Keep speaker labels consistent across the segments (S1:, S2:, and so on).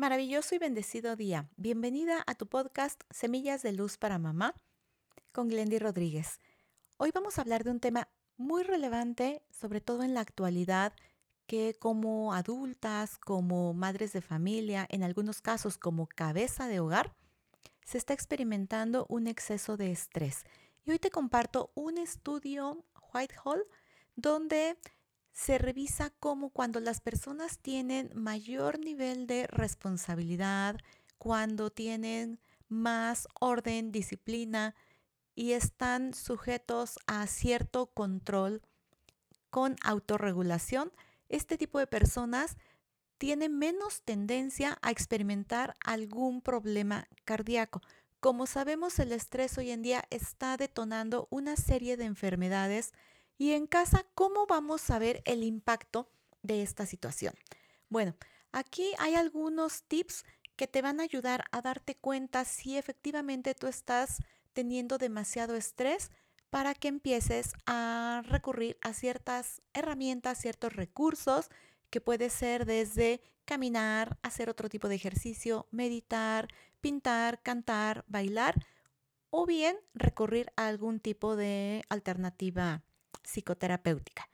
S1: Maravilloso y bendecido día. Bienvenida a tu podcast Semillas de Luz para Mamá con Glendy Rodríguez. Hoy vamos a hablar de un tema muy relevante, sobre todo en la actualidad, que como adultas, como madres de familia, en algunos casos como cabeza de hogar, se está experimentando un exceso de estrés. Y hoy te comparto un estudio Whitehall donde se revisa cómo cuando las personas tienen mayor nivel de responsabilidad, cuando tienen más orden, disciplina y están sujetos a cierto control con autorregulación, este tipo de personas tiene menos tendencia a experimentar algún problema cardíaco. Como sabemos, el estrés hoy en día está detonando una serie de enfermedades y en casa, ¿cómo vamos a ver el impacto de esta situación? Bueno, aquí hay algunos tips que te van a ayudar a darte cuenta si efectivamente tú estás teniendo demasiado estrés para que empieces a recurrir a ciertas herramientas, ciertos recursos, que puede ser desde caminar, hacer otro tipo de ejercicio, meditar, pintar, cantar, bailar, o bien recurrir a algún tipo de alternativa psicoterapéutica.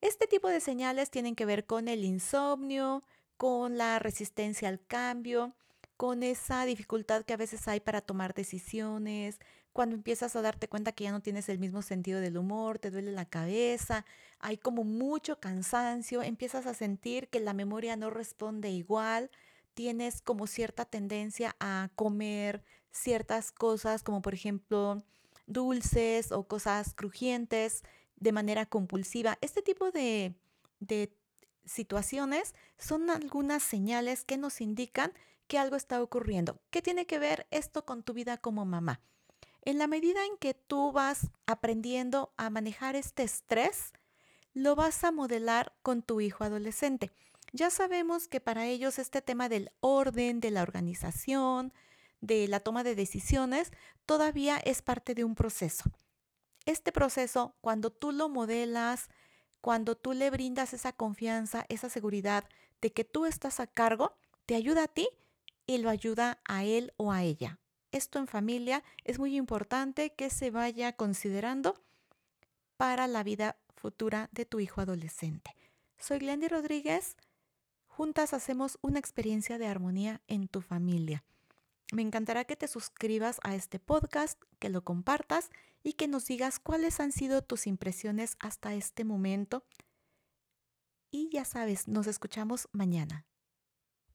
S1: Este tipo de señales tienen que ver con el insomnio, con la resistencia al cambio, con esa dificultad que a veces hay para tomar decisiones, cuando empiezas a darte cuenta que ya no tienes el mismo sentido del humor, te duele la cabeza, hay como mucho cansancio, empiezas a sentir que la memoria no responde igual, tienes como cierta tendencia a comer ciertas cosas como por ejemplo dulces o cosas crujientes de manera compulsiva. Este tipo de, situaciones son algunas señales que nos indican que algo está ocurriendo. ¿Qué tiene que ver esto con tu vida como mamá? En la medida en que tú vas aprendiendo a manejar este estrés, lo vas a modelar con tu hijo adolescente. Ya sabemos que para ellos este tema del orden, de la organización, de la toma de decisiones, todavía es parte de un proceso. Este proceso, cuando tú lo modelas, cuando tú le brindas esa confianza, esa seguridad de que tú estás a cargo, te ayuda a ti y lo ayuda a él o a ella. Esto en familia es muy importante que se vaya considerando para la vida futura de tu hijo adolescente. Soy Glendy Rodríguez. Juntas hacemos una experiencia de armonía en tu familia. Me encantará que te suscribas a este podcast, que lo compartas y que nos digas cuáles han sido tus impresiones hasta este momento. Y ya sabes, nos escuchamos mañana.